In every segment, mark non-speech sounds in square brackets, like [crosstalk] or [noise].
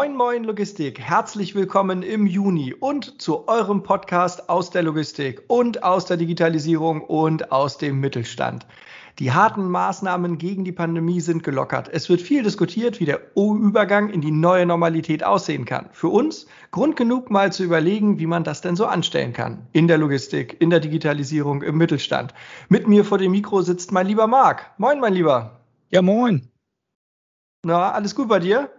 Moin Moin Logistik, herzlich willkommen im Juni und zu eurem Podcast aus der Logistik und aus der Digitalisierung und aus dem Mittelstand. Die harten Maßnahmen gegen die Pandemie sind gelockert. Es wird viel diskutiert, wie der Übergang in die neue Normalität aussehen kann. Für uns Grund genug mal zu überlegen, wie man das denn so anstellen kann. In der Logistik, in der Digitalisierung, im Mittelstand. Mit mir vor dem Mikro sitzt mein lieber Marc. Moin, mein Lieber. Ja, moin. Na, alles gut bei dir?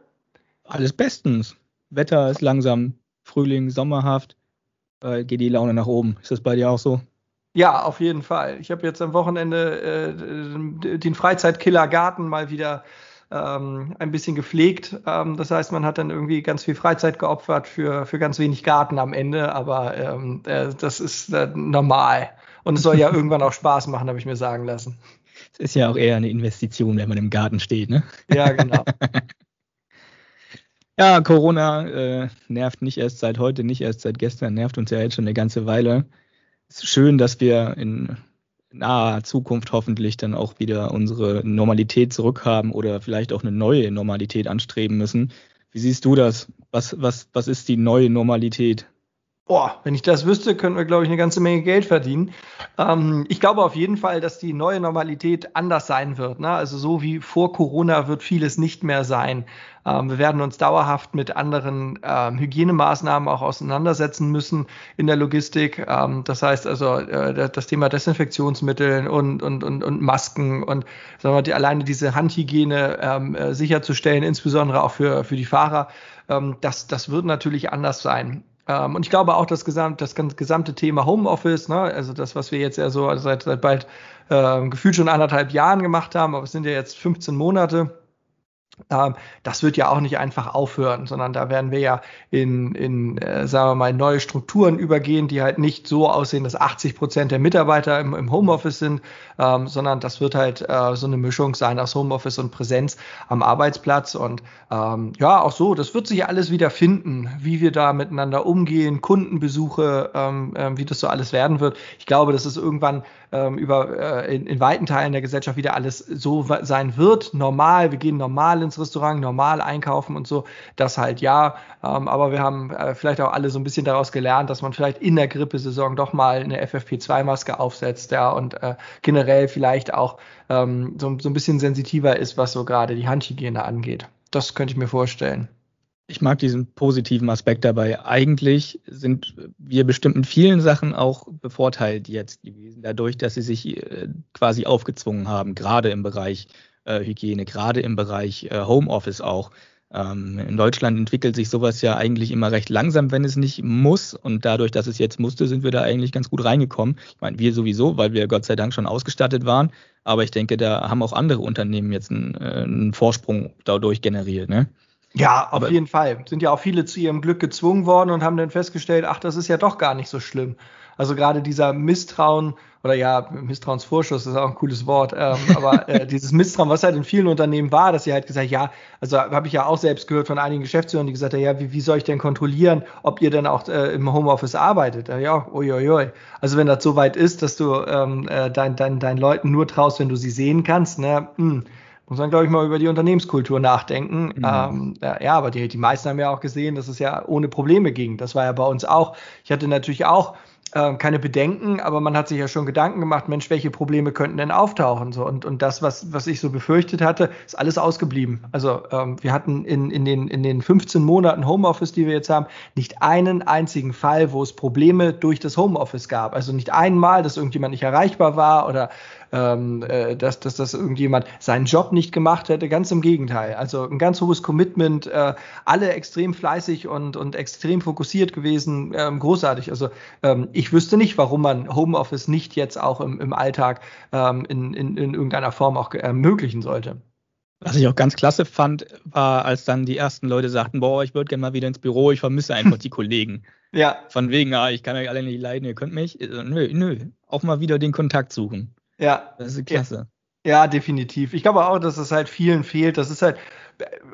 Alles bestens. Wetter ist langsam Frühling, sommerhaft. Äh, geht die Laune nach oben. Ist das bei dir auch so? Ja, auf jeden Fall. Ich habe jetzt am Wochenende äh, den Freizeitkiller Garten mal wieder ähm, ein bisschen gepflegt. Ähm, das heißt, man hat dann irgendwie ganz viel Freizeit geopfert für, für ganz wenig Garten am Ende, aber ähm, äh, das ist äh, normal. Und es soll ja [laughs] irgendwann auch Spaß machen, habe ich mir sagen lassen. Es ist ja auch eher eine Investition, wenn man im Garten steht, ne? Ja, genau. [laughs] Ja, Corona äh, nervt nicht erst seit heute, nicht erst seit gestern, nervt uns ja jetzt schon eine ganze Weile. Es ist schön, dass wir in naher Zukunft hoffentlich dann auch wieder unsere Normalität zurückhaben oder vielleicht auch eine neue Normalität anstreben müssen. Wie siehst du das? Was, was, was ist die neue Normalität? Boah, wenn ich das wüsste, könnten wir, glaube ich, eine ganze Menge Geld verdienen. Ähm, ich glaube auf jeden Fall, dass die neue Normalität anders sein wird. Ne? Also so wie vor Corona wird vieles nicht mehr sein. Ähm, wir werden uns dauerhaft mit anderen ähm, Hygienemaßnahmen auch auseinandersetzen müssen in der Logistik. Ähm, das heißt also äh, das Thema Desinfektionsmittel und, und, und, und Masken und sagen wir, die, alleine diese Handhygiene ähm, äh, sicherzustellen, insbesondere auch für, für die Fahrer. Ähm, das, das wird natürlich anders sein. Ähm, und ich glaube auch das, gesamt, das gesamte Thema Homeoffice, ne, also das, was wir jetzt ja so seit, seit bald äh, gefühlt schon anderthalb Jahren gemacht haben, aber es sind ja jetzt 15 Monate, das wird ja auch nicht einfach aufhören, sondern da werden wir ja in, in äh, sagen wir mal, neue Strukturen übergehen, die halt nicht so aussehen, dass 80 Prozent der Mitarbeiter im, im Homeoffice sind, ähm, sondern das wird halt äh, so eine Mischung sein aus Homeoffice und Präsenz am Arbeitsplatz. Und ähm, ja, auch so, das wird sich alles wieder finden, wie wir da miteinander umgehen, Kundenbesuche, ähm, äh, wie das so alles werden wird. Ich glaube, das ist irgendwann ähm, über äh, in, in weiten Teilen der Gesellschaft wieder alles so sein wird, normal. Wir gehen normal ins Restaurant, normal einkaufen und so. Das halt ja. Ähm, aber wir haben äh, vielleicht auch alle so ein bisschen daraus gelernt, dass man vielleicht in der Grippesaison doch mal eine FFP2-Maske aufsetzt, ja, und äh, generell vielleicht auch ähm, so, so ein bisschen sensitiver ist, was so gerade die Handhygiene angeht. Das könnte ich mir vorstellen. Ich mag diesen positiven Aspekt dabei. Eigentlich sind wir bestimmt in vielen Sachen auch bevorteilt jetzt gewesen, dadurch, dass sie sich äh, quasi aufgezwungen haben, gerade im Bereich äh, Hygiene, gerade im Bereich äh, Homeoffice auch. Ähm, in Deutschland entwickelt sich sowas ja eigentlich immer recht langsam, wenn es nicht muss. Und dadurch, dass es jetzt musste, sind wir da eigentlich ganz gut reingekommen. Ich meine, wir sowieso, weil wir Gott sei Dank schon ausgestattet waren. Aber ich denke, da haben auch andere Unternehmen jetzt einen, einen Vorsprung dadurch generiert. Ne? Ja, auf Aber jeden Fall. Sind ja auch viele zu ihrem Glück gezwungen worden und haben dann festgestellt, ach, das ist ja doch gar nicht so schlimm. Also gerade dieser Misstrauen oder ja, Misstrauensvorschuss ist auch ein cooles Wort, ähm, [laughs] aber äh, dieses Misstrauen, was halt in vielen Unternehmen war, dass sie halt gesagt, ja, also habe ich ja auch selbst gehört von einigen Geschäftsführern, die gesagt haben, ja, wie, wie soll ich denn kontrollieren, ob ihr denn auch äh, im Homeoffice arbeitet? Ja, uiuiui. Also wenn das so weit ist, dass du ähm, äh, dein, dein, deinen Leuten nur traust, wenn du sie sehen kannst, ne, mh, hm, muss man, glaube ich, mal über die Unternehmenskultur nachdenken. Mhm. Ähm, ja, aber die, die meisten haben ja auch gesehen, dass es ja ohne Probleme ging. Das war ja bei uns auch. Ich hatte natürlich auch äh, keine Bedenken, aber man hat sich ja schon Gedanken gemacht, Mensch, welche Probleme könnten denn auftauchen? So, und, und das, was, was ich so befürchtet hatte, ist alles ausgeblieben. Also ähm, wir hatten in, in, den, in den 15 Monaten Homeoffice, die wir jetzt haben, nicht einen einzigen Fall, wo es Probleme durch das Homeoffice gab. Also nicht einmal, dass irgendjemand nicht erreichbar war oder ähm, äh, dass, dass das irgendjemand seinen Job nicht gemacht hätte. Ganz im Gegenteil. Also ein ganz hohes Commitment, äh, alle extrem fleißig und, und extrem fokussiert gewesen, ähm, großartig. Also ähm, ich wüsste nicht, warum man Homeoffice nicht jetzt auch im, im Alltag ähm, in, in, in irgendeiner Form auch ermöglichen sollte. Was ich auch ganz klasse fand, war, als dann die ersten Leute sagten, boah, ich würde gerne mal wieder ins Büro, ich vermisse einfach die Kollegen. [laughs] Ja. Von wegen, ah, ich kann euch alle nicht leiden, ihr könnt mich. Nö, nö, auch mal wieder den Kontakt suchen. Ja. Das ist klasse. Ja, ja definitiv. Ich glaube auch, dass es halt vielen fehlt. Das ist halt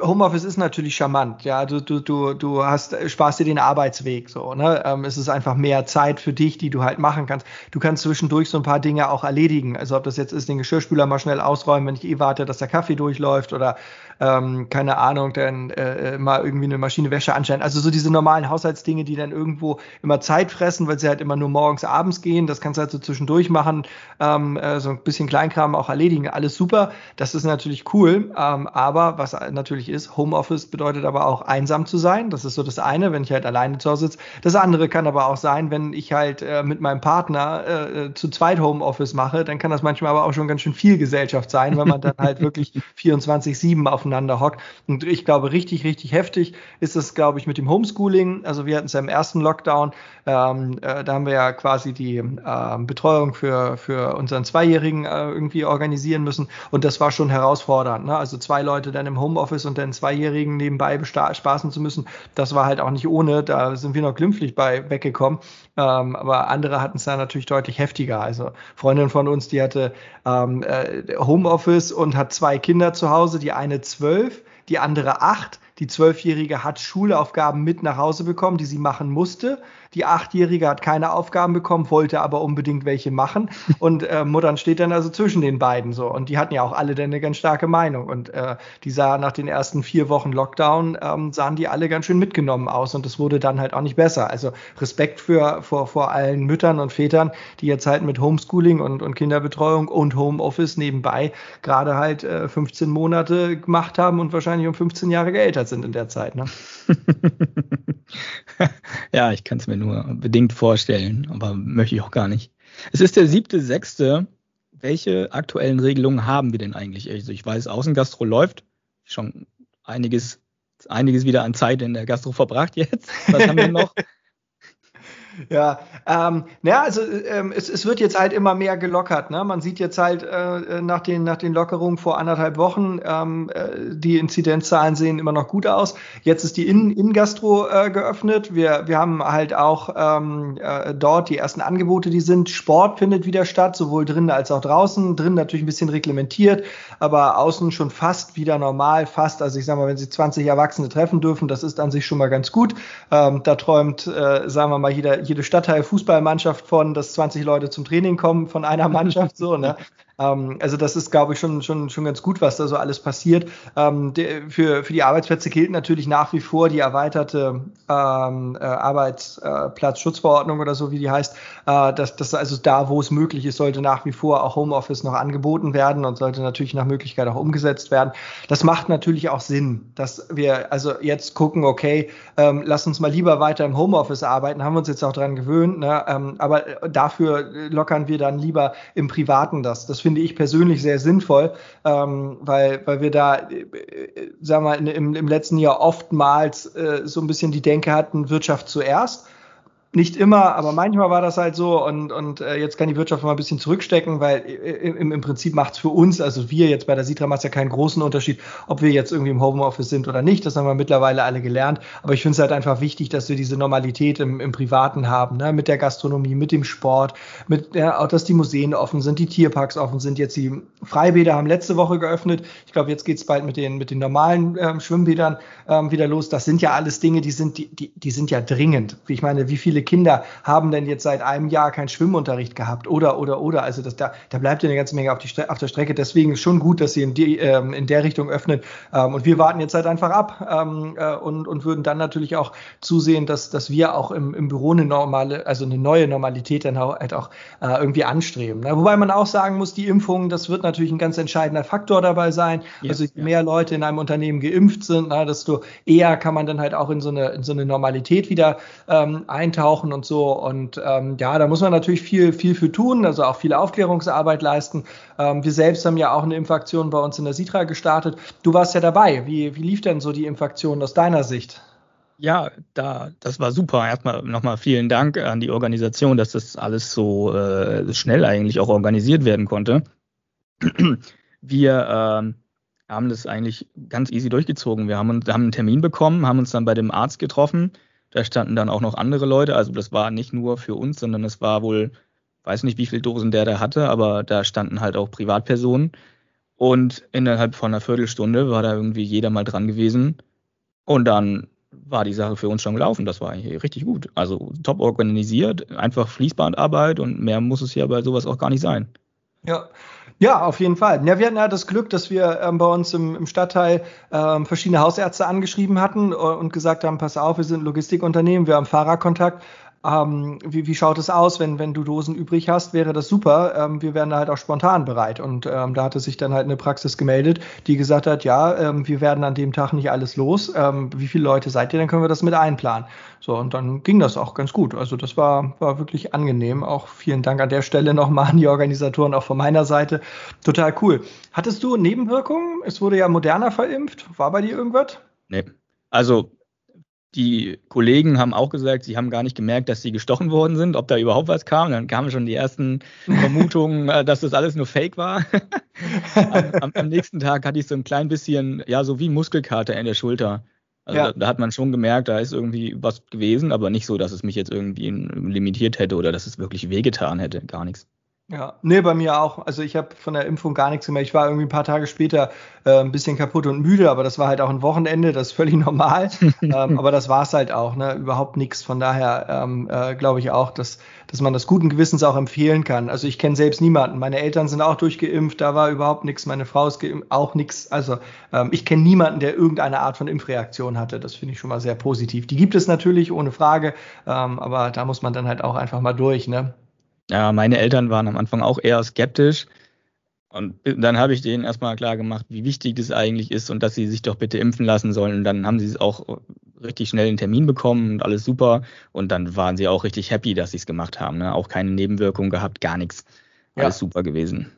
Homeoffice ist natürlich charmant, ja. Du, du, du, du hast, sparst dir den Arbeitsweg so, ne? Ähm, es ist einfach mehr Zeit für dich, die du halt machen kannst. Du kannst zwischendurch so ein paar Dinge auch erledigen. Also ob das jetzt ist, den Geschirrspüler mal schnell ausräumen, wenn ich eh warte, dass der Kaffee durchläuft oder ähm, keine Ahnung, dann äh, mal irgendwie eine Maschine Wäsche anstellen. Also so diese normalen Haushaltsdinge, die dann irgendwo immer Zeit fressen, weil sie halt immer nur morgens, abends gehen. Das kannst du halt so zwischendurch machen, ähm, äh, so ein bisschen Kleinkram auch erledigen. Alles super. Das ist natürlich cool. Ähm, aber was natürlich ist, Homeoffice bedeutet aber auch einsam zu sein. Das ist so das eine, wenn ich halt alleine zu Hause sitze. Das andere kann aber auch sein, wenn ich halt äh, mit meinem Partner äh, zu zweit Homeoffice mache, dann kann das manchmal aber auch schon ganz schön viel Gesellschaft sein, wenn man dann halt wirklich [laughs] 24-7 auf aufeinander hockt. Und ich glaube, richtig, richtig heftig ist es, glaube ich, mit dem Homeschooling. Also wir hatten es ja im ersten Lockdown, ähm, äh, da haben wir ja quasi die äh, Betreuung für, für unseren Zweijährigen äh, irgendwie organisieren müssen. Und das war schon herausfordernd. Ne? Also zwei Leute dann im Homeoffice und dann Zweijährigen nebenbei spaßen zu müssen, das war halt auch nicht ohne. Da sind wir noch glimpflich bei weggekommen. Ähm, aber andere hatten es da natürlich deutlich heftiger. Also Freundin von uns, die hatte ähm, äh, Homeoffice und hat zwei Kinder zu Hause, die eine zwölf, die andere acht. Die Zwölfjährige hat Schulaufgaben mit nach Hause bekommen, die sie machen musste. Die Achtjährige hat keine Aufgaben bekommen, wollte aber unbedingt welche machen. Und äh, Muttern steht dann also zwischen den beiden so. Und die hatten ja auch alle dann eine ganz starke Meinung. Und äh, die sah nach den ersten vier Wochen Lockdown, ähm, sahen die alle ganz schön mitgenommen aus. Und es wurde dann halt auch nicht besser. Also Respekt für, vor, vor allen Müttern und Vätern, die jetzt halt mit Homeschooling und, und Kinderbetreuung und Homeoffice nebenbei gerade halt äh, 15 Monate gemacht haben und wahrscheinlich um 15 Jahre geältert sind in der Zeit. Ne? [laughs] ja, ich kann es mir nur bedingt vorstellen, aber möchte ich auch gar nicht. Es ist der siebte, sechste. Welche aktuellen Regelungen haben wir denn eigentlich? Also ich weiß, Außengastro läuft schon einiges, einiges wieder an Zeit in der Gastro verbracht jetzt. Was haben wir noch? [laughs] Ja, ähm, naja, also ähm, es, es wird jetzt halt immer mehr gelockert. Ne? Man sieht jetzt halt äh, nach, den, nach den Lockerungen vor anderthalb Wochen, ähm, äh, die Inzidenzzahlen sehen immer noch gut aus. Jetzt ist die In-Gastro äh, geöffnet. Wir, wir haben halt auch ähm, äh, dort die ersten Angebote, die sind. Sport findet wieder statt, sowohl drinnen als auch draußen. Drinnen natürlich ein bisschen reglementiert, aber außen schon fast wieder normal, fast. Also ich sag mal, wenn Sie 20 Erwachsene treffen dürfen, das ist an sich schon mal ganz gut. Ähm, da träumt, äh, sagen wir mal, jeder jede Stadtteil Fußballmannschaft von, dass 20 Leute zum Training kommen von einer Mannschaft so, ne? Ähm, also das ist, glaube ich, schon, schon, schon ganz gut, was da so alles passiert. Ähm, de, für, für die Arbeitsplätze gilt natürlich nach wie vor die erweiterte ähm, äh, Arbeitsplatzschutzverordnung oder so, wie die heißt. Äh, dass, dass also da, wo es möglich ist, sollte nach wie vor auch Homeoffice noch angeboten werden und sollte natürlich nach Möglichkeit auch umgesetzt werden. Das macht natürlich auch Sinn, dass wir also jetzt gucken, okay, ähm, lass uns mal lieber weiter im Homeoffice arbeiten, haben wir uns jetzt auch dran gewöhnt, ne? ähm, aber dafür lockern wir dann lieber im Privaten das. Das finde ich persönlich sehr sinnvoll, ähm, weil, weil wir da, äh, sagen wir, im, im letzten Jahr oftmals äh, so ein bisschen die Denke hatten, Wirtschaft zuerst nicht immer, aber manchmal war das halt so und, und äh, jetzt kann die Wirtschaft mal ein bisschen zurückstecken, weil äh, im, im Prinzip macht es für uns, also wir jetzt bei der Sitra macht ja keinen großen Unterschied, ob wir jetzt irgendwie im Homeoffice sind oder nicht, das haben wir mittlerweile alle gelernt, aber ich finde es halt einfach wichtig, dass wir diese Normalität im, im Privaten haben, ne? mit der Gastronomie, mit dem Sport, mit ja, auch, dass die Museen offen sind, die Tierparks offen sind, jetzt die Freibäder haben letzte Woche geöffnet, ich glaube, jetzt geht es bald mit den, mit den normalen ähm, Schwimmbädern ähm, wieder los, das sind ja alles Dinge, die sind, die, die, die sind ja dringend, ich meine, wie viele Kinder haben denn jetzt seit einem Jahr keinen Schwimmunterricht gehabt oder, oder, oder. Also das, da, da bleibt ja eine ganze Menge auf, die, auf der Strecke. Deswegen ist schon gut, dass sie in, die, ähm, in der Richtung öffnen. Ähm, und wir warten jetzt halt einfach ab ähm, äh, und, und würden dann natürlich auch zusehen, dass, dass wir auch im, im Büro eine normale, also eine neue Normalität dann auch, halt auch äh, irgendwie anstreben. Ne? Wobei man auch sagen muss, die Impfung, das wird natürlich ein ganz entscheidender Faktor dabei sein. Ja, also je ja. mehr Leute in einem Unternehmen geimpft sind, na, desto eher kann man dann halt auch in so eine, in so eine Normalität wieder ähm, eintauchen tauchen und so. Und ähm, ja, da muss man natürlich viel, viel für tun, also auch viel Aufklärungsarbeit leisten. Ähm, wir selbst haben ja auch eine Impfaktion bei uns in der Sitra gestartet. Du warst ja dabei. Wie, wie lief denn so die Impfaktion aus deiner Sicht? Ja, da, das war super. Erstmal nochmal vielen Dank an die Organisation, dass das alles so äh, schnell eigentlich auch organisiert werden konnte. Wir äh, haben das eigentlich ganz easy durchgezogen. Wir haben, haben einen Termin bekommen, haben uns dann bei dem Arzt getroffen da standen dann auch noch andere Leute. Also das war nicht nur für uns, sondern es war wohl, weiß nicht, wie viele Dosen der da hatte, aber da standen halt auch Privatpersonen. Und innerhalb von einer Viertelstunde war da irgendwie jeder mal dran gewesen. Und dann war die Sache für uns schon gelaufen. Das war eigentlich richtig gut. Also top organisiert, einfach Fließbandarbeit und mehr muss es ja bei sowas auch gar nicht sein. Ja, ja, auf jeden Fall. Ja, wir hatten ja das Glück, dass wir ähm, bei uns im, im Stadtteil ähm, verschiedene Hausärzte angeschrieben hatten und gesagt haben, pass auf, wir sind ein Logistikunternehmen, wir haben Fahrerkontakt ähm, wie, wie schaut es aus, wenn, wenn du Dosen übrig hast, wäre das super. Ähm, wir wären da halt auch spontan bereit. Und ähm, da hatte sich dann halt eine Praxis gemeldet, die gesagt hat, ja, ähm, wir werden an dem Tag nicht alles los. Ähm, wie viele Leute seid ihr, dann können wir das mit einplanen. So, und dann ging das auch ganz gut. Also das war, war wirklich angenehm. Auch vielen Dank an der Stelle nochmal an die Organisatoren, auch von meiner Seite. Total cool. Hattest du Nebenwirkungen? Es wurde ja moderner verimpft. War bei dir irgendwas? Nee. Also die Kollegen haben auch gesagt, sie haben gar nicht gemerkt, dass sie gestochen worden sind, ob da überhaupt was kam. Dann kamen schon die ersten Vermutungen, äh, dass das alles nur Fake war. [laughs] am, am, nächsten Tag hatte ich so ein klein bisschen, ja, so wie Muskelkater in der Schulter. Also ja. da, da, hat man schon gemerkt, da ist irgendwie was gewesen, aber nicht so, dass es mich jetzt irgendwie limitiert hätte oder dass es wirklich wehgetan hätte. Gar nichts. Ja, nee, bei mir auch. Also ich habe von der Impfung gar nichts gemerkt. Ich war irgendwie ein paar Tage später äh, ein bisschen kaputt und müde, aber das war halt auch ein Wochenende, das ist völlig [laughs] normal. ähm, aber das war es halt auch, ne? Überhaupt nichts. Von daher ähm, äh, glaube ich auch, dass, dass man das guten Gewissens auch empfehlen kann. Also ich kenne selbst niemanden. Meine Eltern sind auch durchgeimpft, da war überhaupt nichts. Meine Frau ist geimpft, auch nichts. Also ähm, ich kenne niemanden, der irgendeine Art von Impfreaktion hatte. Das finde ich schon mal sehr positiv. Die gibt es natürlich, ohne Frage, ähm, aber da muss man dann halt auch einfach mal durch, ne? Ja, meine Eltern waren am Anfang auch eher skeptisch. Und dann habe ich denen erstmal klar gemacht, wie wichtig das eigentlich ist und dass sie sich doch bitte impfen lassen sollen. Und dann haben sie es auch richtig schnell einen Termin bekommen und alles super. Und dann waren sie auch richtig happy, dass sie es gemacht haben. Ne? Auch keine Nebenwirkungen gehabt, gar nichts. Alles ja. super gewesen.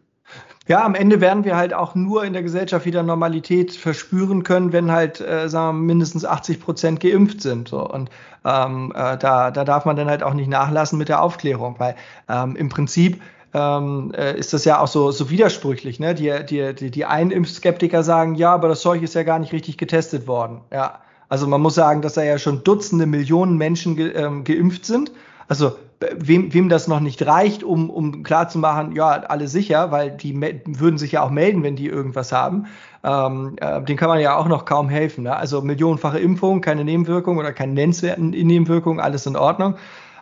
Ja, am Ende werden wir halt auch nur in der Gesellschaft wieder Normalität verspüren können, wenn halt, äh, sagen wir, mindestens 80 Prozent geimpft sind. So. Und ähm, äh, da, da darf man dann halt auch nicht nachlassen mit der Aufklärung, weil ähm, im Prinzip ähm, äh, ist das ja auch so, so widersprüchlich. Ne? Die, die, die, die einen Impfskeptiker sagen, ja, aber das Zeug ist ja gar nicht richtig getestet worden. Ja, also man muss sagen, dass da ja schon Dutzende Millionen Menschen ge, ähm, geimpft sind. Also wem, wem das noch nicht reicht, um, um klarzumachen, ja, alle sicher, weil die würden sich ja auch melden, wenn die irgendwas haben. Ähm, äh, den kann man ja auch noch kaum helfen. Ne? Also millionenfache Impfung, keine Nebenwirkung oder keine nennenswerten Nebenwirkungen, alles in Ordnung.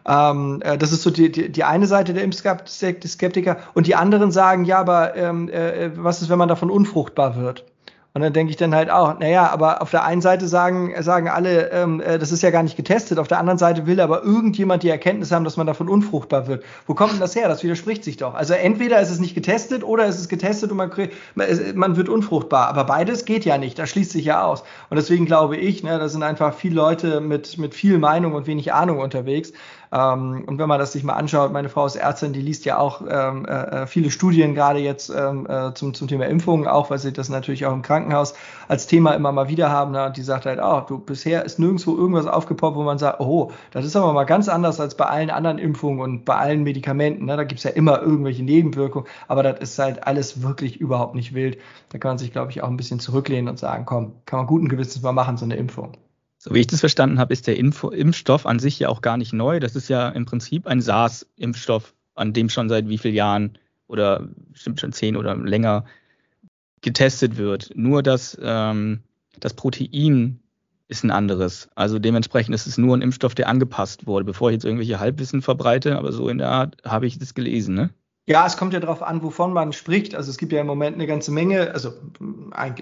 Ähm, äh, das ist so die, die, die eine Seite der Impfskeptiker. Und die anderen sagen, ja, aber ähm, äh, was ist, wenn man davon unfruchtbar wird? Und dann denke ich dann halt auch, naja, aber auf der einen Seite sagen, sagen alle, ähm, äh, das ist ja gar nicht getestet, auf der anderen Seite will aber irgendjemand die Erkenntnis haben, dass man davon unfruchtbar wird. Wo kommt denn das her? Das widerspricht sich doch. Also entweder ist es nicht getestet oder ist es getestet und man, man wird unfruchtbar. Aber beides geht ja nicht, das schließt sich ja aus. Und deswegen glaube ich, ne, da sind einfach viele Leute mit, mit viel Meinung und wenig Ahnung unterwegs. Ähm, und wenn man das sich mal anschaut, meine Frau ist Ärztin, die liest ja auch ähm, äh, äh, viele Studien gerade jetzt ähm, äh, zum, zum Thema Impfungen, auch weil sie das natürlich auch im Krankenhaus als Thema immer mal wieder haben. Ne? Und die sagt halt, oh, du, bisher ist nirgendwo irgendwas aufgepoppt, wo man sagt, oh, das ist aber mal ganz anders als bei allen anderen Impfungen und bei allen Medikamenten. Ne? Da gibt's ja immer irgendwelche Nebenwirkungen, aber das ist halt alles wirklich überhaupt nicht wild. Da kann man sich, glaube ich, auch ein bisschen zurücklehnen und sagen, komm, kann man guten Gewissens mal machen, so eine Impfung. So wie ich das verstanden habe, ist der Info Impfstoff an sich ja auch gar nicht neu. Das ist ja im Prinzip ein SARS-Impfstoff, an dem schon seit wie vielen Jahren oder bestimmt schon zehn oder länger getestet wird. Nur dass ähm, das Protein ist ein anderes. Also dementsprechend ist es nur ein Impfstoff, der angepasst wurde. Bevor ich jetzt irgendwelche Halbwissen verbreite, aber so in der Art habe ich das gelesen, ne? Ja, es kommt ja darauf an, wovon man spricht. Also es gibt ja im Moment eine ganze Menge, also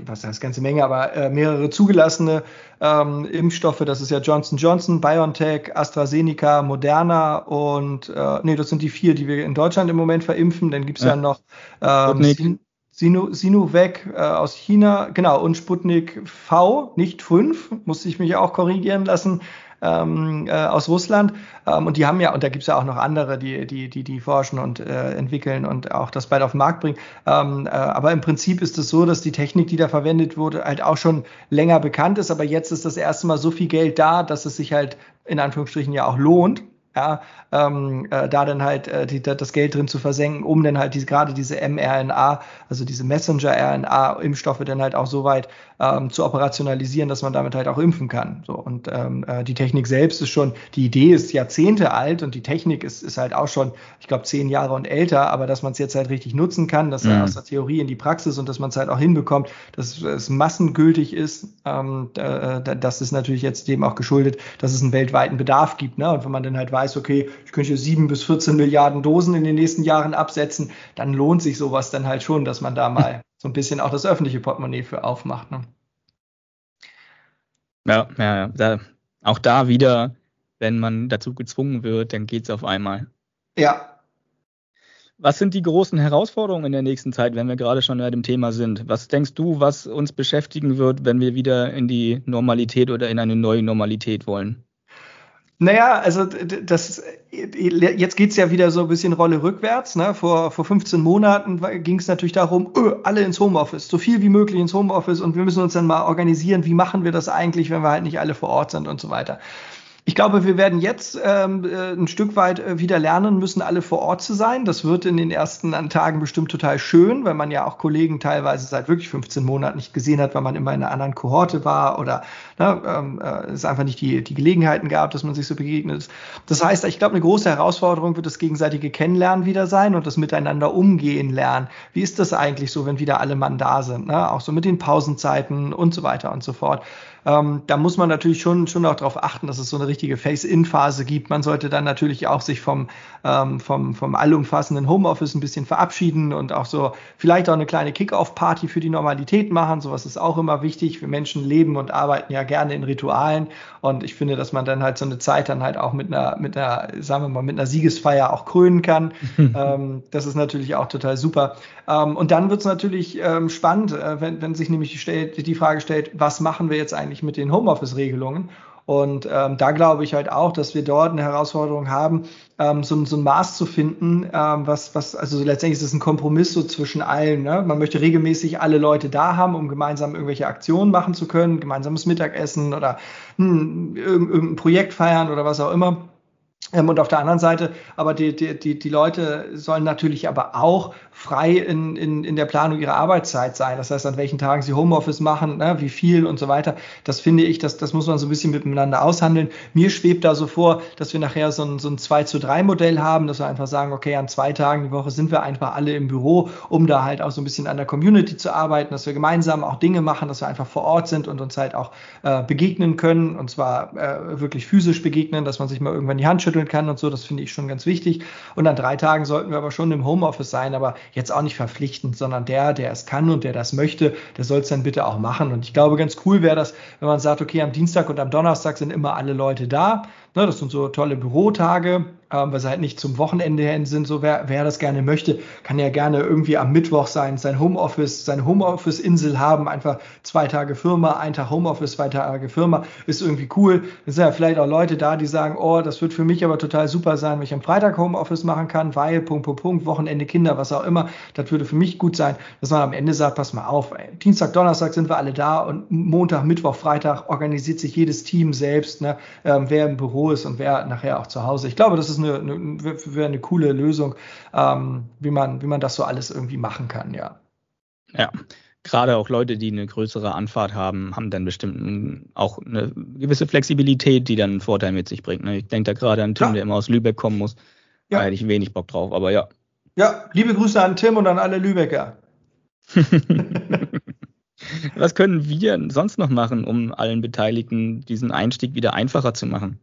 was heißt ganze Menge, aber äh, mehrere zugelassene ähm, Impfstoffe. Das ist ja Johnson Johnson, BioNTech, AstraZeneca, Moderna und äh, nee, das sind die vier, die wir in Deutschland im Moment verimpfen. Dann gibt's ja, ja noch ähm, Sino, Sinovac äh, aus China, genau, und Sputnik V, nicht 5, musste ich mich auch korrigieren lassen ähm, äh, aus Russland. Ähm, und die haben ja, und da gibt es ja auch noch andere, die, die, die, die forschen und äh, entwickeln und auch das bald auf den Markt bringen. Ähm, äh, aber im Prinzip ist es so, dass die Technik, die da verwendet wurde, halt auch schon länger bekannt ist. Aber jetzt ist das erste Mal so viel Geld da, dass es sich halt in Anführungsstrichen ja auch lohnt ja, ähm, äh, da dann halt äh, die, das Geld drin zu versenken, um dann halt diese, gerade diese mRNA, also diese Messenger-RNA-Impfstoffe dann halt auch so weit ähm, zu operationalisieren, dass man damit halt auch impfen kann. So und ähm, äh, die Technik selbst ist schon, die Idee ist Jahrzehnte alt und die Technik ist, ist halt auch schon, ich glaube, zehn Jahre und älter, aber dass man es jetzt halt richtig nutzen kann, dass mhm. aus der Theorie in die Praxis und dass man es halt auch hinbekommt, dass es massengültig ist, ähm, äh, das ist natürlich jetzt dem auch geschuldet, dass es einen weltweiten Bedarf gibt. Ne? Und wenn man dann halt weiß, okay, ich könnte hier sieben bis 14 Milliarden Dosen in den nächsten Jahren absetzen, dann lohnt sich sowas dann halt schon, dass man da mal [laughs] so ein bisschen auch das öffentliche Portemonnaie für aufmacht. Ne? Ja, ja, ja. Da, auch da wieder, wenn man dazu gezwungen wird, dann geht es auf einmal. Ja. Was sind die großen Herausforderungen in der nächsten Zeit, wenn wir gerade schon bei dem Thema sind? Was denkst du, was uns beschäftigen wird, wenn wir wieder in die Normalität oder in eine neue Normalität wollen? Naja, also das jetzt geht's ja wieder so ein bisschen Rolle rückwärts. Ne? Vor, vor 15 Monaten ging es natürlich darum, öh, alle ins Homeoffice, so viel wie möglich ins Homeoffice und wir müssen uns dann mal organisieren, wie machen wir das eigentlich, wenn wir halt nicht alle vor Ort sind und so weiter. Ich glaube, wir werden jetzt ähm, äh, ein Stück weit äh, wieder lernen müssen, alle vor Ort zu sein. Das wird in den ersten Tagen bestimmt total schön, weil man ja auch Kollegen teilweise seit wirklich 15 Monaten nicht gesehen hat, weil man immer in einer anderen Kohorte war oder ne, ähm, äh, es einfach nicht die, die Gelegenheiten gab, dass man sich so begegnet ist. Das heißt, ich glaube, eine große Herausforderung wird das gegenseitige Kennenlernen wieder sein und das Miteinander umgehen lernen. Wie ist das eigentlich so, wenn wieder alle Mann da sind? Ne? Auch so mit den Pausenzeiten und so weiter und so fort. Ähm, da muss man natürlich schon, schon auch darauf achten, dass es so eine richtige Face-In-Phase gibt. Man sollte dann natürlich auch sich vom, ähm, vom, vom allumfassenden Homeoffice ein bisschen verabschieden und auch so vielleicht auch eine kleine Kick-Off-Party für die Normalität machen. Sowas ist auch immer wichtig. Wir Menschen leben und arbeiten ja gerne in Ritualen. Und ich finde, dass man dann halt so eine Zeit dann halt auch mit einer, mit einer, sagen wir mal, mit einer Siegesfeier auch krönen kann. [laughs] ähm, das ist natürlich auch total super. Ähm, und dann wird es natürlich ähm, spannend, äh, wenn, wenn sich nämlich die, die Frage stellt, was machen wir jetzt eigentlich mit den Homeoffice-Regelungen? Und ähm, da glaube ich halt auch, dass wir dort eine Herausforderung haben, ähm, so, so ein Maß zu finden, ähm, was, was, also letztendlich ist es ein Kompromiss so zwischen allen. Ne? Man möchte regelmäßig alle Leute da haben, um gemeinsam irgendwelche Aktionen machen zu können, gemeinsames Mittagessen oder hm, irgendein Projekt feiern oder was auch immer. Ähm, und auf der anderen Seite, aber die, die, die, die Leute sollen natürlich aber auch frei in, in, in der Planung ihrer Arbeitszeit sein. Das heißt, an welchen Tagen sie Homeoffice machen, ne, wie viel und so weiter. Das finde ich, das, das muss man so ein bisschen miteinander aushandeln. Mir schwebt da so vor, dass wir nachher so ein, so ein 2 zu 3 Modell haben, dass wir einfach sagen, okay, an zwei Tagen die Woche sind wir einfach alle im Büro, um da halt auch so ein bisschen an der Community zu arbeiten, dass wir gemeinsam auch Dinge machen, dass wir einfach vor Ort sind und uns halt auch äh, begegnen können und zwar äh, wirklich physisch begegnen, dass man sich mal irgendwann die Hand schütteln kann und so. Das finde ich schon ganz wichtig. Und an drei Tagen sollten wir aber schon im Homeoffice sein, aber jetzt auch nicht verpflichtend, sondern der, der es kann und der das möchte, der soll es dann bitte auch machen. Und ich glaube, ganz cool wäre das, wenn man sagt, okay, am Dienstag und am Donnerstag sind immer alle Leute da. Ne, das sind so tolle Bürotage ähm, weil sie halt nicht zum Wochenende hin sind. So wer, wer das gerne möchte, kann ja gerne irgendwie am Mittwoch sein, sein Homeoffice, seine Homeoffice-Insel haben, einfach zwei Tage Firma, ein Tag Homeoffice, zwei Tage Firma, ist irgendwie cool. Es sind ja vielleicht auch Leute da, die sagen, oh, das wird für mich aber total super sein, wenn ich am Freitag Homeoffice machen kann, weil, Punkt, Punkt, Punkt, Wochenende, Kinder, was auch immer, das würde für mich gut sein, dass man am Ende sagt, pass mal auf, ey, Dienstag, Donnerstag sind wir alle da und Montag, Mittwoch, Freitag organisiert sich jedes Team selbst, ne, ähm, wer im Büro ist und wer nachher auch zu Hause. Ich glaube, das ist eine, eine, wäre eine coole Lösung, ähm, wie, man, wie man das so alles irgendwie machen kann, ja. Ja, gerade auch Leute, die eine größere Anfahrt haben, haben dann bestimmt auch eine gewisse Flexibilität, die dann einen Vorteil mit sich bringt. Ne? Ich denke da gerade an Tim, ja. der immer aus Lübeck kommen muss. Ja. Da hätte ich wenig Bock drauf, aber ja. Ja, liebe Grüße an Tim und an alle Lübecker. [laughs] [laughs] Was können wir sonst noch machen, um allen Beteiligten diesen Einstieg wieder einfacher zu machen?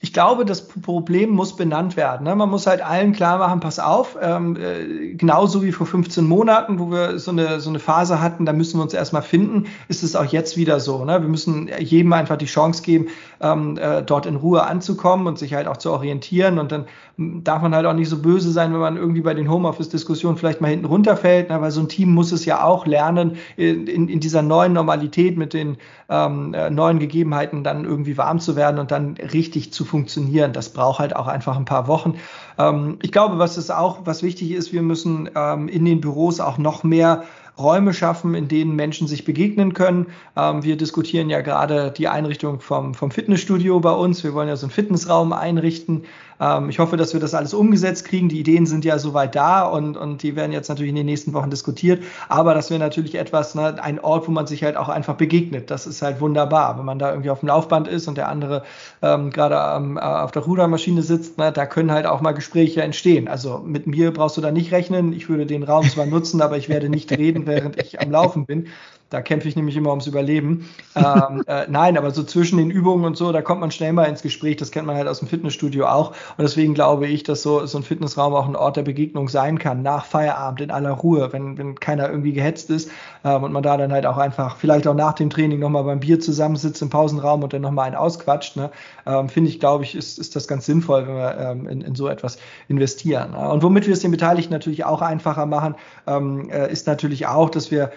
Ich glaube, das Problem muss benannt werden. Ne? Man muss halt allen klar machen, pass auf, ähm, äh, genauso wie vor 15 Monaten, wo wir so eine, so eine Phase hatten, da müssen wir uns erstmal finden, ist es auch jetzt wieder so. Ne? Wir müssen jedem einfach die Chance geben, ähm, äh, dort in Ruhe anzukommen und sich halt auch zu orientieren. Und dann darf man halt auch nicht so böse sein, wenn man irgendwie bei den Homeoffice-Diskussionen vielleicht mal hinten runterfällt, ne? weil so ein Team muss es ja auch lernen, in, in dieser neuen Normalität mit den ähm, äh, neuen Gegebenheiten dann irgendwie warm zu werden und dann richtig zu funktionieren. Das braucht halt auch einfach ein paar Wochen. Ähm, ich glaube, was ist auch, was wichtig ist, wir müssen ähm, in den Büros auch noch mehr Räume schaffen, in denen Menschen sich begegnen können. Ähm, wir diskutieren ja gerade die Einrichtung vom, vom Fitnessstudio bei uns. Wir wollen ja so einen Fitnessraum einrichten. Ähm, ich hoffe, dass wir das alles umgesetzt kriegen. Die Ideen sind ja soweit da und, und die werden jetzt natürlich in den nächsten Wochen diskutiert. Aber das wäre natürlich etwas, ne, ein Ort, wo man sich halt auch einfach begegnet. Das ist halt wunderbar. Wenn man da irgendwie auf dem Laufband ist und der andere ähm, gerade ähm, auf der Rudermaschine sitzt, ne, da können halt auch mal Gespräche entstehen. Also mit mir brauchst du da nicht rechnen. Ich würde den Raum zwar nutzen, aber ich werde nicht reden, während ich am Laufen bin. Da kämpfe ich nämlich immer ums Überleben. ähm, [laughs] äh, nein, aber so zwischen den Übungen und so, da kommt man schnell mal ins Gespräch. Das kennt man halt aus dem Fitnessstudio auch. Und deswegen glaube ich, dass so, so ein Fitnessraum auch ein Ort der Begegnung sein kann, nach Feierabend in aller Ruhe, wenn, wenn keiner irgendwie gehetzt ist ähm, und man da dann halt auch einfach vielleicht auch nach dem Training nochmal beim Bier zusammensitzt im Pausenraum und dann nochmal einen ausquatscht. Ne? Ähm, Finde ich, glaube ich, ist, ist das ganz sinnvoll, wenn wir ähm, in, in so etwas investieren. Ne? Und womit wir es den Beteiligten natürlich auch einfacher machen, ähm, äh, ist natürlich auch, dass wir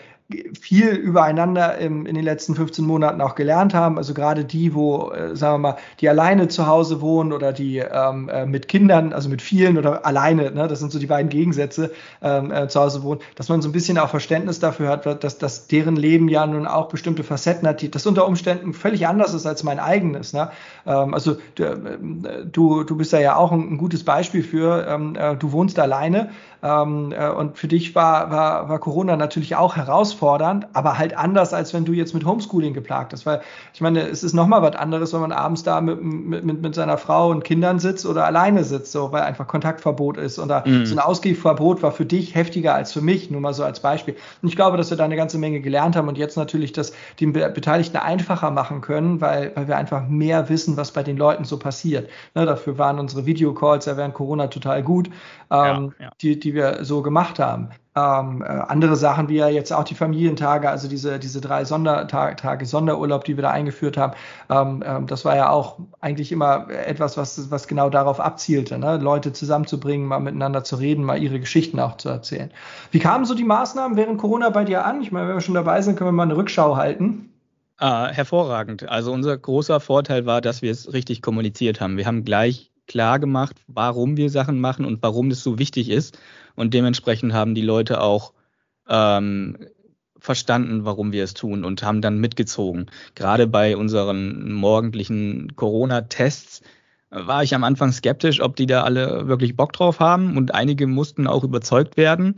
viel übereinander im, in den letzten 15 Monaten auch gelernt haben. Also gerade die, wo, äh, sagen wir mal, die alleine zu Hause wohnen oder die ähm, äh, mit Kindern, also mit vielen oder alleine, ne, das sind so die beiden Gegensätze, ähm, äh, zu Hause wohnen, dass man so ein bisschen auch Verständnis dafür hat, dass, dass deren Leben ja nun auch bestimmte Facetten hat, die das unter Umständen völlig anders ist als mein eigenes. Ne? Ähm, also du, du bist da ja auch ein, ein gutes Beispiel für, ähm, äh, du wohnst alleine ähm, äh, und für dich war, war, war Corona natürlich auch herausfordernd, aber halt anders, als wenn du jetzt mit Homeschooling geplagt hast. Weil ich meine, es ist nochmal was anderes, wenn man abends da mit, mit, mit seiner Frau und Kindern sitzt oder alleine sitzt, so, weil einfach Kontaktverbot ist. Oder mhm. so ein Ausgehverbot war für dich heftiger als für mich, nur mal so als Beispiel. Und ich glaube, dass wir da eine ganze Menge gelernt haben und jetzt natürlich das den Beteiligten einfacher machen können, weil, weil wir einfach mehr wissen, was bei den Leuten so passiert. Ne, dafür waren unsere Videocalls ja während Corona total gut, ähm, ja, ja. Die, die wir so gemacht haben. Ähm, äh, andere Sachen wie ja jetzt auch die Familientage, also diese, diese drei Sondertage, Sonderurlaub, die wir da eingeführt haben, ähm, ähm, das war ja auch eigentlich immer etwas, was, was genau darauf abzielte, ne? Leute zusammenzubringen, mal miteinander zu reden, mal ihre Geschichten auch zu erzählen. Wie kamen so die Maßnahmen während Corona bei dir an? Ich meine, wenn wir schon dabei sind, können wir mal eine Rückschau halten. Ah, hervorragend. Also unser großer Vorteil war, dass wir es richtig kommuniziert haben. Wir haben gleich klar gemacht, warum wir Sachen machen und warum das so wichtig ist. Und dementsprechend haben die Leute auch ähm, verstanden, warum wir es tun und haben dann mitgezogen. Gerade bei unseren morgendlichen Corona-Tests war ich am Anfang skeptisch, ob die da alle wirklich Bock drauf haben und einige mussten auch überzeugt werden.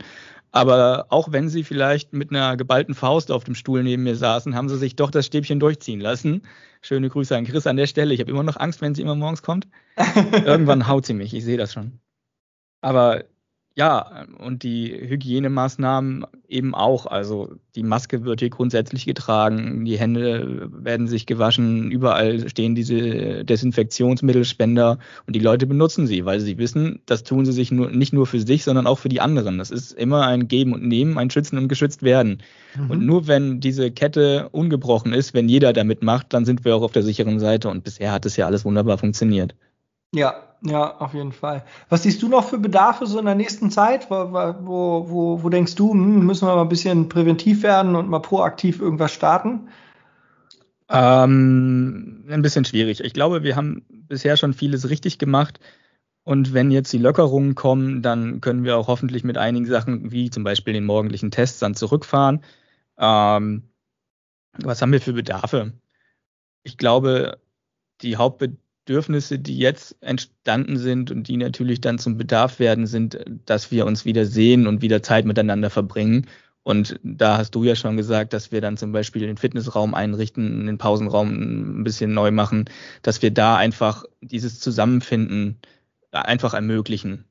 Aber auch wenn sie vielleicht mit einer geballten Faust auf dem Stuhl neben mir saßen, haben sie sich doch das Stäbchen durchziehen lassen. Schöne Grüße an Chris an der Stelle. Ich habe immer noch Angst, wenn sie immer morgens kommt. [laughs] Irgendwann haut sie mich, ich sehe das schon. Aber ja, und die Hygienemaßnahmen eben auch. Also die Maske wird hier grundsätzlich getragen, die Hände werden sich gewaschen, überall stehen diese Desinfektionsmittelspender und die Leute benutzen sie, weil sie wissen, das tun sie sich nur, nicht nur für sich, sondern auch für die anderen. Das ist immer ein Geben und Nehmen, ein Schützen und geschützt werden. Mhm. Und nur wenn diese Kette ungebrochen ist, wenn jeder damit macht, dann sind wir auch auf der sicheren Seite und bisher hat es ja alles wunderbar funktioniert. Ja, ja, auf jeden Fall. Was siehst du noch für Bedarfe so in der nächsten Zeit? Wo, wo, wo, wo denkst du, hm, müssen wir mal ein bisschen präventiv werden und mal proaktiv irgendwas starten? Ähm, ein bisschen schwierig. Ich glaube, wir haben bisher schon vieles richtig gemacht. Und wenn jetzt die Lockerungen kommen, dann können wir auch hoffentlich mit einigen Sachen, wie zum Beispiel den morgendlichen Tests, dann zurückfahren. Ähm, was haben wir für Bedarfe? Ich glaube, die Hauptbedarfe Bedürfnisse, die jetzt entstanden sind und die natürlich dann zum Bedarf werden, sind, dass wir uns wieder sehen und wieder Zeit miteinander verbringen. Und da hast du ja schon gesagt, dass wir dann zum Beispiel den Fitnessraum einrichten, den Pausenraum ein bisschen neu machen, dass wir da einfach dieses Zusammenfinden einfach ermöglichen.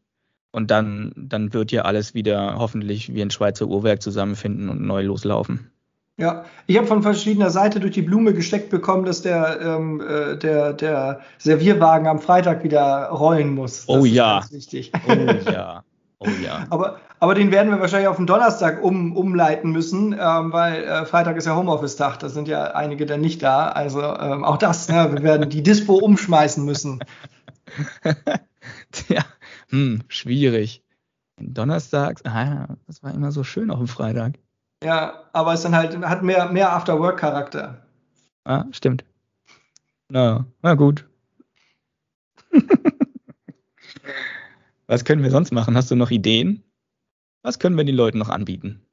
Und dann, dann wird ja alles wieder hoffentlich wie ein Schweizer Uhrwerk zusammenfinden und neu loslaufen. Ja, ich habe von verschiedener Seite durch die Blume gesteckt bekommen, dass der, ähm, äh, der, der Servierwagen am Freitag wieder rollen muss. Das oh ja. Ganz wichtig. Oh ja. Oh ja. [laughs] aber, aber den werden wir wahrscheinlich auf den Donnerstag um, umleiten müssen, ähm, weil äh, Freitag ist ja Homeoffice-Tag. Da sind ja einige dann nicht da. Also ähm, auch das, ne? wir werden die Dispo umschmeißen müssen. [laughs] Tja, hm, schwierig. Donnerstags, ah, das war immer so schön auf dem Freitag. Ja, aber es dann halt, hat mehr, mehr After-Work-Charakter. Ah, stimmt. Na, na gut. [laughs] Was können wir sonst machen? Hast du noch Ideen? Was können wir den Leuten noch anbieten?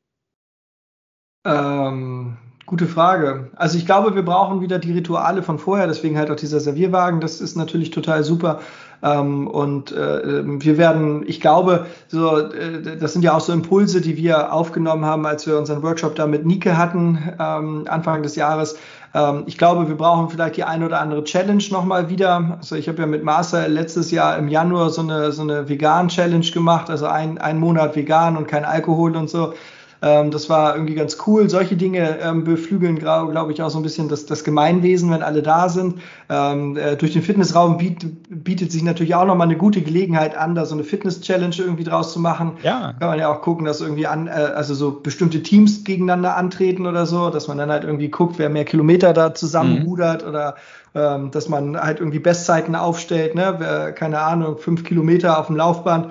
Ähm, gute Frage. Also ich glaube, wir brauchen wieder die Rituale von vorher, deswegen halt auch dieser Servierwagen, das ist natürlich total super. Ähm, und äh, wir werden, ich glaube, so, äh, das sind ja auch so Impulse, die wir aufgenommen haben, als wir unseren Workshop da mit Nike hatten, ähm, Anfang des Jahres. Ähm, ich glaube, wir brauchen vielleicht die eine oder andere Challenge nochmal wieder. Also ich habe ja mit Marcel letztes Jahr im Januar so eine, so eine Vegan-Challenge gemacht, also ein, ein Monat vegan und kein Alkohol und so. Ähm, das war irgendwie ganz cool. Solche Dinge ähm, beflügeln, glaube glaub ich, auch so ein bisschen das, das Gemeinwesen, wenn alle da sind. Ähm, äh, durch den Fitnessraum biet, bietet sich natürlich auch nochmal eine gute Gelegenheit an, da so eine Fitness-Challenge irgendwie draus zu machen. Ja. Kann man ja auch gucken, dass irgendwie an, äh, also so bestimmte Teams gegeneinander antreten oder so, dass man dann halt irgendwie guckt, wer mehr Kilometer da zusammenrudert mhm. oder ähm, dass man halt irgendwie Bestzeiten aufstellt, ne? Keine Ahnung, fünf Kilometer auf dem Laufband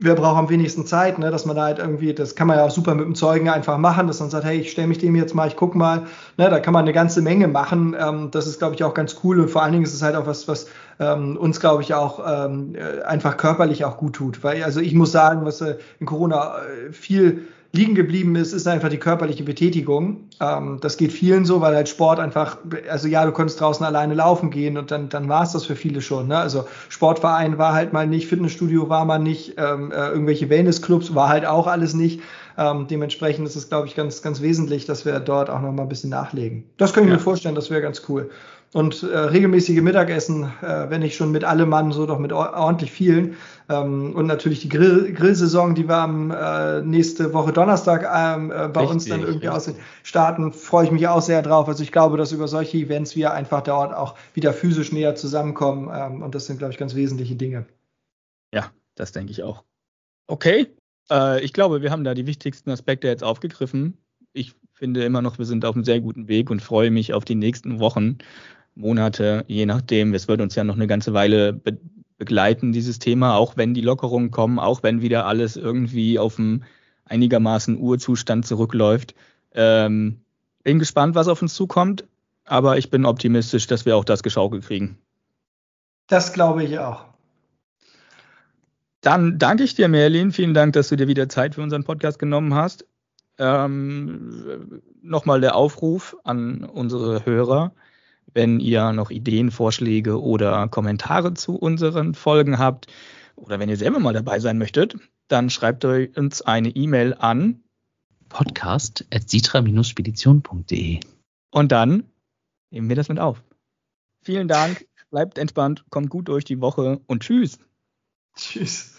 wer braucht am wenigsten Zeit, ne? dass man da halt irgendwie, das kann man ja auch super mit dem Zeugen einfach machen, dass man sagt, hey, ich stelle mich dem jetzt mal, ich guck mal, ne? da kann man eine ganze Menge machen. Ähm, das ist, glaube ich, auch ganz cool und vor allen Dingen ist es halt auch was, was ähm, uns, glaube ich, auch ähm, äh, einfach körperlich auch gut tut. Weil, also ich muss sagen, was äh, in Corona äh, viel liegen geblieben ist, ist einfach die körperliche Betätigung. Ähm, das geht vielen so, weil halt Sport einfach, also ja, du konntest draußen alleine laufen gehen und dann, dann war es das für viele schon. Ne? Also Sportverein war halt mal nicht, Fitnessstudio war mal nicht, ähm, äh, irgendwelche Wellnessclubs war halt auch alles nicht. Ähm, dementsprechend ist es, glaube ich, ganz, ganz wesentlich, dass wir dort auch noch mal ein bisschen nachlegen. Das kann ich ja. mir vorstellen, das wäre ganz cool und äh, regelmäßige Mittagessen, äh, wenn nicht schon mit allem Mann, so doch mit ordentlich vielen. Ähm, und natürlich die Grill Grillsaison, die wir am äh, nächste Woche Donnerstag ähm, äh, bei richtig, uns dann irgendwie aus starten, freue ich mich auch sehr drauf. Also ich glaube, dass über solche Events wir einfach dort auch wieder physisch näher zusammenkommen. Ähm, und das sind, glaube ich, ganz wesentliche Dinge. Ja, das denke ich auch. Okay, äh, ich glaube, wir haben da die wichtigsten Aspekte jetzt aufgegriffen. Ich finde immer noch, wir sind auf einem sehr guten Weg und freue mich auf die nächsten Wochen Monate, je nachdem. Es wird uns ja noch eine ganze Weile be begleiten, dieses Thema, auch wenn die Lockerungen kommen, auch wenn wieder alles irgendwie auf einem einigermaßen Urzustand zurückläuft. Ähm, bin gespannt, was auf uns zukommt, aber ich bin optimistisch, dass wir auch das geschaukelt kriegen. Das glaube ich auch. Dann danke ich dir, Merlin. Vielen Dank, dass du dir wieder Zeit für unseren Podcast genommen hast. Ähm, Nochmal der Aufruf an unsere Hörer. Wenn ihr noch Ideen, Vorschläge oder Kommentare zu unseren Folgen habt oder wenn ihr selber mal dabei sein möchtet, dann schreibt euch uns eine E-Mail an podcast.sitra-spedition.de und dann nehmen wir das mit auf. Vielen Dank, [laughs] bleibt entspannt, kommt gut durch die Woche und tschüss. Tschüss.